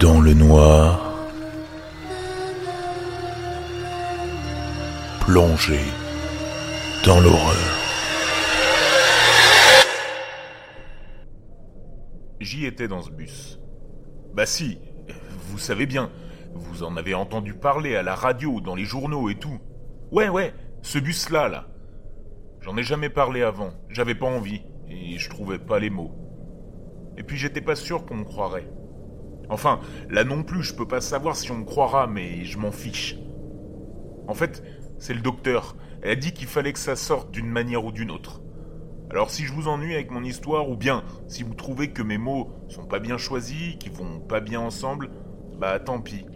dans le noir, plongé dans l'horreur. J'y étais dans ce bus. Bah si, vous savez bien, vous en avez entendu parler à la radio, dans les journaux et tout. Ouais, ouais, ce bus-là, là. J'en ai jamais parlé avant, j'avais pas envie, et je trouvais pas les mots. Et puis j'étais pas sûr qu'on me croirait. Enfin, là non plus, je peux pas savoir si on me croira, mais je m'en fiche. En fait, c'est le docteur. Elle a dit qu'il fallait que ça sorte d'une manière ou d'une autre. Alors si je vous ennuie avec mon histoire, ou bien si vous trouvez que mes mots sont pas bien choisis, qu'ils vont pas bien ensemble, bah tant pis.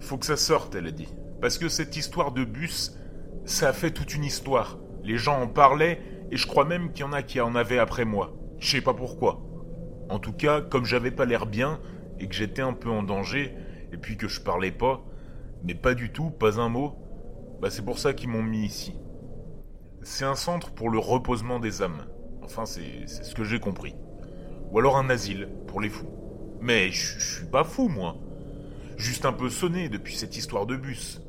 Faut que ça sorte, elle a dit. Parce que cette histoire de bus, ça a fait toute une histoire. Les gens en parlaient, et je crois même qu'il y en a qui en avaient après moi. Je sais pas pourquoi. En tout cas, comme j'avais pas l'air bien, et que j'étais un peu en danger, et puis que je parlais pas, mais pas du tout, pas un mot, bah c'est pour ça qu'ils m'ont mis ici. C'est un centre pour le reposement des âmes. Enfin, c'est ce que j'ai compris. Ou alors un asile pour les fous. Mais je suis pas fou, moi. Juste un peu sonné depuis cette histoire de bus.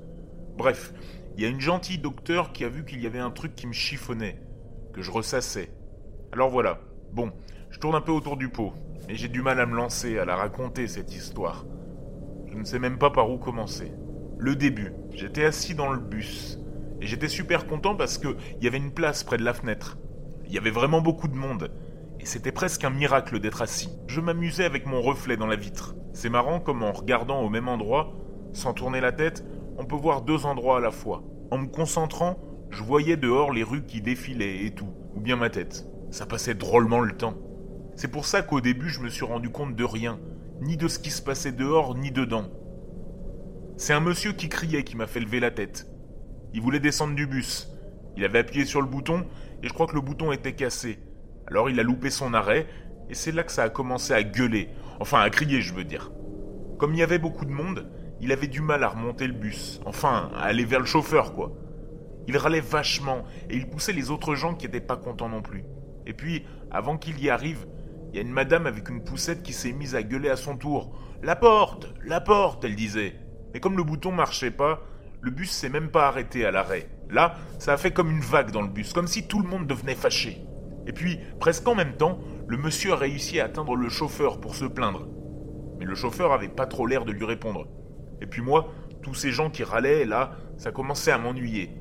Bref, il y a une gentille docteur qui a vu qu'il y avait un truc qui me chiffonnait, que je ressassais. Alors voilà. Bon, je tourne un peu autour du pot, mais j'ai du mal à me lancer, à la raconter, cette histoire. Je ne sais même pas par où commencer. Le début, j'étais assis dans le bus, et j'étais super content parce qu'il y avait une place près de la fenêtre. Il y avait vraiment beaucoup de monde, et c'était presque un miracle d'être assis. Je m'amusais avec mon reflet dans la vitre. C'est marrant comme en regardant au même endroit, sans tourner la tête, on peut voir deux endroits à la fois. En me concentrant, je voyais dehors les rues qui défilaient et tout, ou bien ma tête. Ça passait drôlement le temps. C'est pour ça qu'au début, je me suis rendu compte de rien, ni de ce qui se passait dehors, ni dedans. C'est un monsieur qui criait qui m'a fait lever la tête. Il voulait descendre du bus. Il avait appuyé sur le bouton, et je crois que le bouton était cassé. Alors il a loupé son arrêt, et c'est là que ça a commencé à gueuler, enfin à crier, je veux dire. Comme il y avait beaucoup de monde, il avait du mal à remonter le bus, enfin à aller vers le chauffeur, quoi. Il râlait vachement, et il poussait les autres gens qui n'étaient pas contents non plus. Et puis, avant qu'il y arrive, il y a une madame avec une poussette qui s'est mise à gueuler à son tour. La porte La porte elle disait. Mais comme le bouton marchait pas, le bus s'est même pas arrêté à l'arrêt. Là, ça a fait comme une vague dans le bus, comme si tout le monde devenait fâché. Et puis, presque en même temps, le monsieur a réussi à atteindre le chauffeur pour se plaindre. Mais le chauffeur avait pas trop l'air de lui répondre. Et puis moi, tous ces gens qui râlaient, là, ça commençait à m'ennuyer.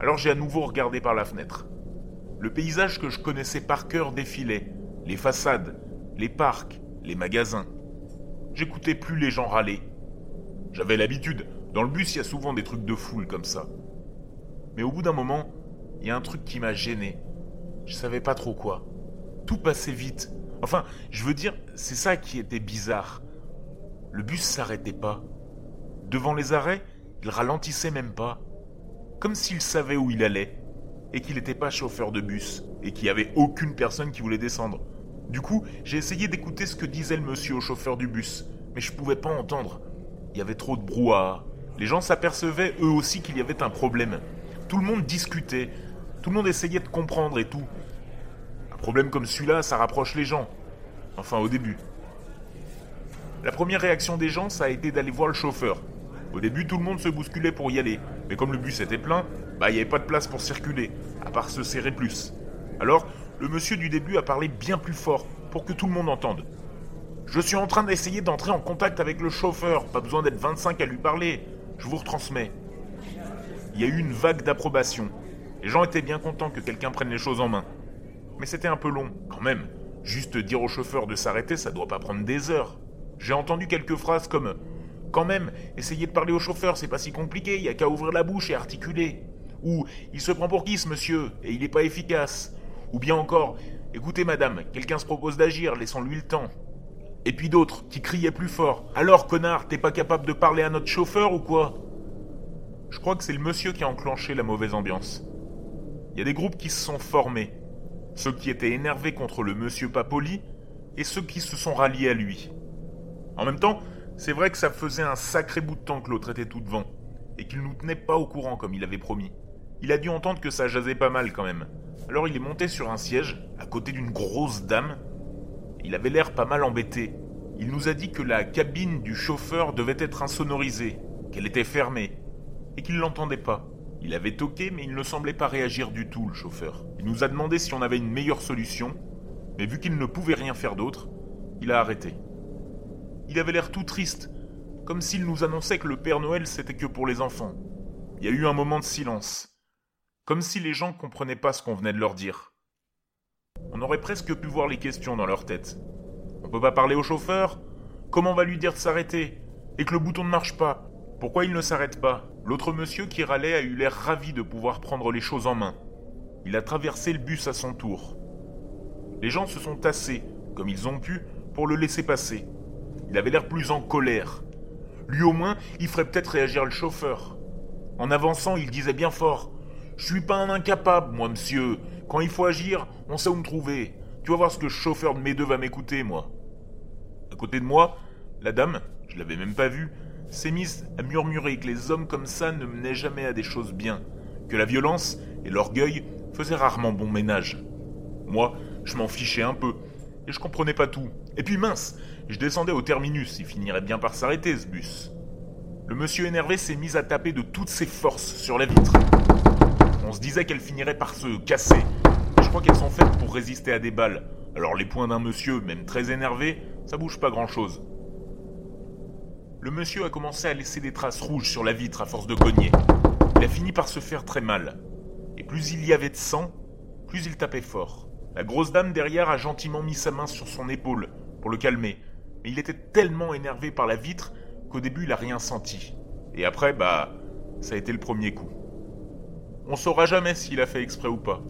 Alors j'ai à nouveau regardé par la fenêtre. Le paysage que je connaissais par cœur défilait, les façades, les parcs, les magasins. J'écoutais plus les gens râler. J'avais l'habitude, dans le bus il y a souvent des trucs de foule comme ça. Mais au bout d'un moment, il y a un truc qui m'a gêné. Je savais pas trop quoi. Tout passait vite. Enfin, je veux dire, c'est ça qui était bizarre. Le bus s'arrêtait pas. Devant les arrêts, il ralentissait même pas. Comme s'il savait où il allait et qu'il n'était pas chauffeur de bus, et qu'il n'y avait aucune personne qui voulait descendre. Du coup, j'ai essayé d'écouter ce que disait le monsieur au chauffeur du bus, mais je pouvais pas entendre. Il y avait trop de brouhaha. Les gens s'apercevaient eux aussi qu'il y avait un problème. Tout le monde discutait, tout le monde essayait de comprendre et tout. Un problème comme celui-là, ça rapproche les gens. Enfin, au début. La première réaction des gens, ça a été d'aller voir le chauffeur. Au début, tout le monde se bousculait pour y aller, mais comme le bus était plein, bah il n'y avait pas de place pour circuler, à part se serrer plus. Alors, le monsieur du début a parlé bien plus fort, pour que tout le monde entende. Je suis en train d'essayer d'entrer en contact avec le chauffeur, pas besoin d'être 25 à lui parler. Je vous retransmets. Il y a eu une vague d'approbation. Les gens étaient bien contents que quelqu'un prenne les choses en main. Mais c'était un peu long, quand même. Juste dire au chauffeur de s'arrêter, ça doit pas prendre des heures. J'ai entendu quelques phrases comme quand même, essayez de parler au chauffeur, c'est pas si compliqué, il y a qu'à ouvrir la bouche et articuler. Ou il se prend pour qui ce monsieur? Et il n'est pas efficace. Ou bien encore, écoutez madame, quelqu'un se propose d'agir, laissons-lui le temps. Et puis d'autres qui criaient plus fort. Alors connard, t'es pas capable de parler à notre chauffeur ou quoi? Je crois que c'est le monsieur qui a enclenché la mauvaise ambiance. Il y a des groupes qui se sont formés. Ceux qui étaient énervés contre le monsieur pas poli et ceux qui se sont ralliés à lui. En même temps, c'est vrai que ça faisait un sacré bout de temps que l'autre était tout devant, et qu'il nous tenait pas au courant comme il avait promis. Il a dû entendre que ça jasait pas mal quand même. Alors il est monté sur un siège, à côté d'une grosse dame. Il avait l'air pas mal embêté. Il nous a dit que la cabine du chauffeur devait être insonorisée, qu'elle était fermée, et qu'il l'entendait pas. Il avait toqué, mais il ne semblait pas réagir du tout, le chauffeur. Il nous a demandé si on avait une meilleure solution, mais vu qu'il ne pouvait rien faire d'autre, il a arrêté. Il avait l'air tout triste, comme s'il nous annonçait que le Père Noël c'était que pour les enfants. Il y a eu un moment de silence, comme si les gens comprenaient pas ce qu'on venait de leur dire. On aurait presque pu voir les questions dans leur tête. On peut pas parler au chauffeur? Comment on va lui dire de s'arrêter? Et que le bouton ne marche pas? Pourquoi il ne s'arrête pas? L'autre monsieur qui râlait a eu l'air ravi de pouvoir prendre les choses en main. Il a traversé le bus à son tour. Les gens se sont tassés, comme ils ont pu, pour le laisser passer. Il avait l'air plus en colère. Lui au moins, il ferait peut-être réagir le chauffeur. En avançant, il disait bien fort Je suis pas un incapable, moi, monsieur. Quand il faut agir, on sait où me trouver. Tu vas voir ce que chauffeur de mes deux va m'écouter, moi. À côté de moi, la dame, je l'avais même pas vue, s'est mise à murmurer que les hommes comme ça ne menaient jamais à des choses bien, que la violence et l'orgueil faisaient rarement bon ménage. Moi, je m'en fichais un peu, et je comprenais pas tout. Et puis mince, je descendais au terminus, il finirait bien par s'arrêter ce bus. Le monsieur énervé s'est mis à taper de toutes ses forces sur la vitre. On se disait qu'elle finirait par se casser. je crois qu'elles sont faites pour résister à des balles. Alors les poings d'un monsieur, même très énervé, ça bouge pas grand-chose. Le monsieur a commencé à laisser des traces rouges sur la vitre à force de cogner. Il a fini par se faire très mal. Et plus il y avait de sang, plus il tapait fort. La grosse dame derrière a gentiment mis sa main sur son épaule pour le calmer, mais il était tellement énervé par la vitre qu'au début il a rien senti. Et après, bah, ça a été le premier coup. On saura jamais s'il a fait exprès ou pas.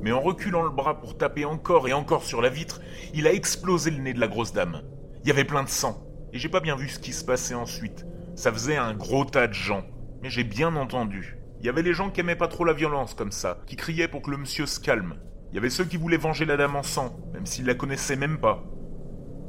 Mais en reculant le bras pour taper encore et encore sur la vitre, il a explosé le nez de la grosse dame. Il y avait plein de sang, et j'ai pas bien vu ce qui se passait ensuite. Ça faisait un gros tas de gens, mais j'ai bien entendu. Il y avait les gens qui aimaient pas trop la violence comme ça, qui criaient pour que le monsieur se calme. Il y avait ceux qui voulaient venger la dame en sang, même s'ils la connaissaient même pas.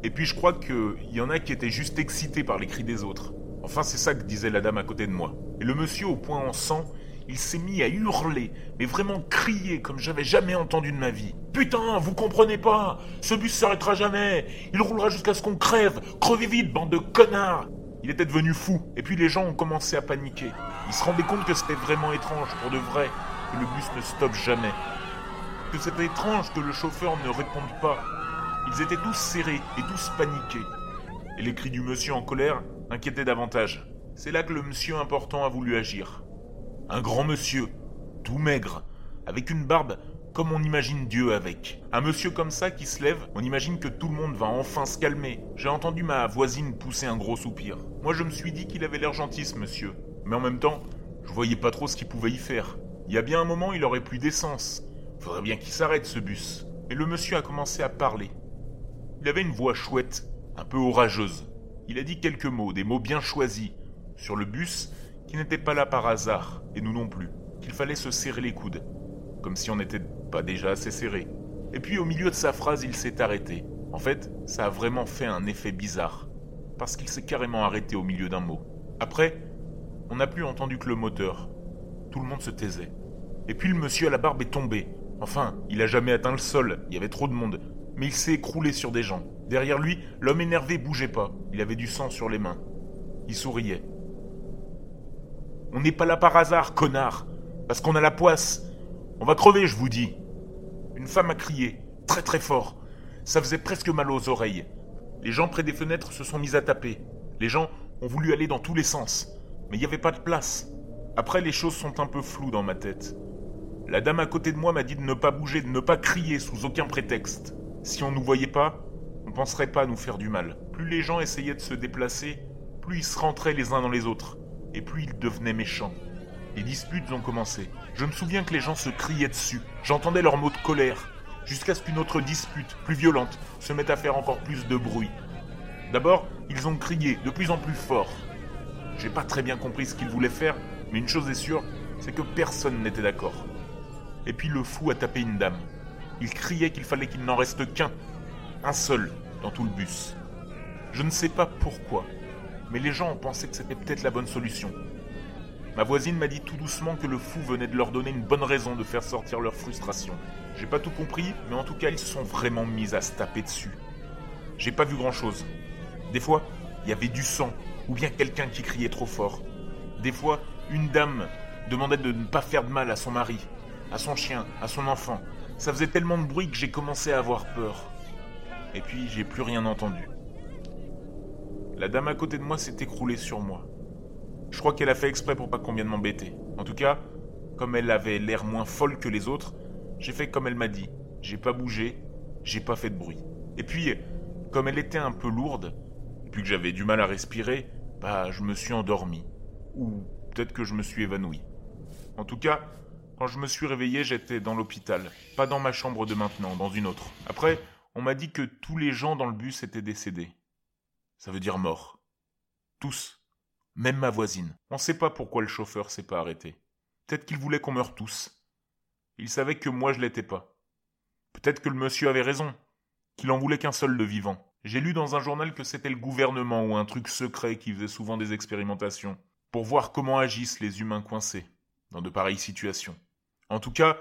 Et puis je crois qu'il y en a qui étaient juste excités par les cris des autres. Enfin, c'est ça que disait la dame à côté de moi. Et le monsieur au point en sang, il s'est mis à hurler, mais vraiment crier comme j'avais jamais entendu de ma vie. Putain, vous comprenez pas Ce bus s'arrêtera jamais Il roulera jusqu'à ce qu'on crève Crevez vite, bande de connards Il était devenu fou, et puis les gens ont commencé à paniquer. Ils se rendaient compte que c'était vraiment étrange, pour de vrai, que le bus ne stoppe jamais que c'était étrange que le chauffeur ne réponde pas. Ils étaient tous serrés et tous paniqués. Et les cris du monsieur en colère inquiétaient davantage. C'est là que le monsieur important a voulu agir. Un grand monsieur, tout maigre, avec une barbe comme on imagine Dieu avec. Un monsieur comme ça qui se lève, on imagine que tout le monde va enfin se calmer. J'ai entendu ma voisine pousser un gros soupir. Moi je me suis dit qu'il avait l'air gentil ce monsieur. Mais en même temps, je voyais pas trop ce qu'il pouvait y faire. Il y a bien un moment, il aurait plus d'essence. Faudrait bien qu'il s'arrête ce bus. Et le monsieur a commencé à parler. Il avait une voix chouette, un peu orageuse. Il a dit quelques mots, des mots bien choisis, sur le bus qui n'était pas là par hasard, et nous non plus, qu'il fallait se serrer les coudes, comme si on n'était pas déjà assez serré. Et puis au milieu de sa phrase, il s'est arrêté. En fait, ça a vraiment fait un effet bizarre, parce qu'il s'est carrément arrêté au milieu d'un mot. Après, on n'a plus entendu que le moteur. Tout le monde se taisait. Et puis le monsieur à la barbe est tombé, Enfin, il a jamais atteint le sol, il y avait trop de monde. Mais il s'est écroulé sur des gens. Derrière lui, l'homme énervé bougeait pas. Il avait du sang sur les mains. Il souriait. On n'est pas là par hasard, connard. Parce qu'on a la poisse. On va crever, je vous dis. Une femme a crié, très très fort. Ça faisait presque mal aux oreilles. Les gens près des fenêtres se sont mis à taper. Les gens ont voulu aller dans tous les sens. Mais il n'y avait pas de place. Après, les choses sont un peu floues dans ma tête. La dame à côté de moi m'a dit de ne pas bouger, de ne pas crier sous aucun prétexte. Si on nous voyait pas, on penserait pas à nous faire du mal. Plus les gens essayaient de se déplacer, plus ils se rentraient les uns dans les autres, et plus ils devenaient méchants. Les disputes ont commencé. Je me souviens que les gens se criaient dessus. J'entendais leurs mots de colère, jusqu'à ce qu'une autre dispute, plus violente, se mette à faire encore plus de bruit. D'abord, ils ont crié de plus en plus fort. J'ai pas très bien compris ce qu'ils voulaient faire, mais une chose est sûre, c'est que personne n'était d'accord. Et puis le fou a tapé une dame. Il criait qu'il fallait qu'il n'en reste qu'un, un seul, dans tout le bus. Je ne sais pas pourquoi, mais les gens ont pensé que c'était peut-être la bonne solution. Ma voisine m'a dit tout doucement que le fou venait de leur donner une bonne raison de faire sortir leur frustration. J'ai pas tout compris, mais en tout cas, ils se sont vraiment mis à se taper dessus. J'ai pas vu grand chose. Des fois, il y avait du sang, ou bien quelqu'un qui criait trop fort. Des fois, une dame demandait de ne pas faire de mal à son mari, à son chien, à son enfant. Ça faisait tellement de bruit que j'ai commencé à avoir peur. Et puis, j'ai plus rien entendu. La dame à côté de moi s'est écroulée sur moi. Je crois qu'elle a fait exprès pour pas qu'on vienne m'embêter. En tout cas, comme elle avait l'air moins folle que les autres, j'ai fait comme elle m'a dit. J'ai pas bougé, j'ai pas fait de bruit. Et puis, comme elle était un peu lourde, et puis que j'avais du mal à respirer, bah je me suis endormi. Ou peut-être que je me suis évanoui. En tout cas, quand je me suis réveillé, j'étais dans l'hôpital, pas dans ma chambre de maintenant, dans une autre. Après, on m'a dit que tous les gens dans le bus étaient décédés. Ça veut dire morts. Tous. Même ma voisine. On ne sait pas pourquoi le chauffeur s'est pas arrêté. Peut-être qu'il voulait qu'on meure tous. Il savait que moi je l'étais pas. Peut-être que le monsieur avait raison, qu'il en voulait qu'un seul de vivant. J'ai lu dans un journal que c'était le gouvernement ou un truc secret qui faisait souvent des expérimentations, pour voir comment agissent les humains coincés dans de pareilles situations. En tout cas,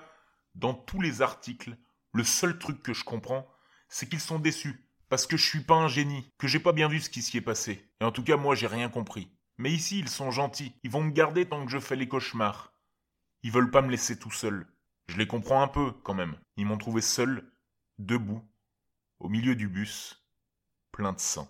dans tous les articles, le seul truc que je comprends, c'est qu'ils sont déçus, parce que je suis pas un génie, que j'ai pas bien vu ce qui s'y est passé. Et en tout cas, moi, j'ai rien compris. Mais ici, ils sont gentils, ils vont me garder tant que je fais les cauchemars. Ils veulent pas me laisser tout seul. Je les comprends un peu, quand même. Ils m'ont trouvé seul, debout, au milieu du bus, plein de sang.